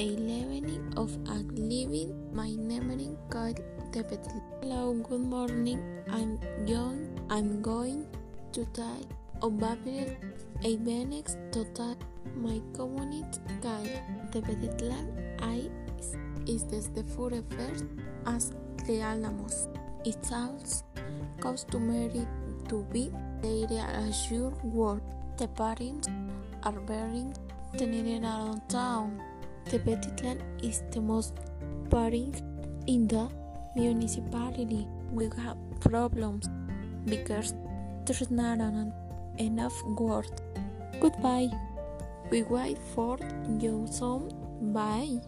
a leveling of a living my neighboring called Tepetl. Hello, good morning. I'm going I'm going to tell about a Benex total my community called Tepetitlan I is desde the first as the Alamos. It sounds customary to be there as your word. The parents are bearing the around town. Tepetitlan is the most parent in the municipality. We have problems because there's not enough work. Goodbye. We wait for you soon. Bye.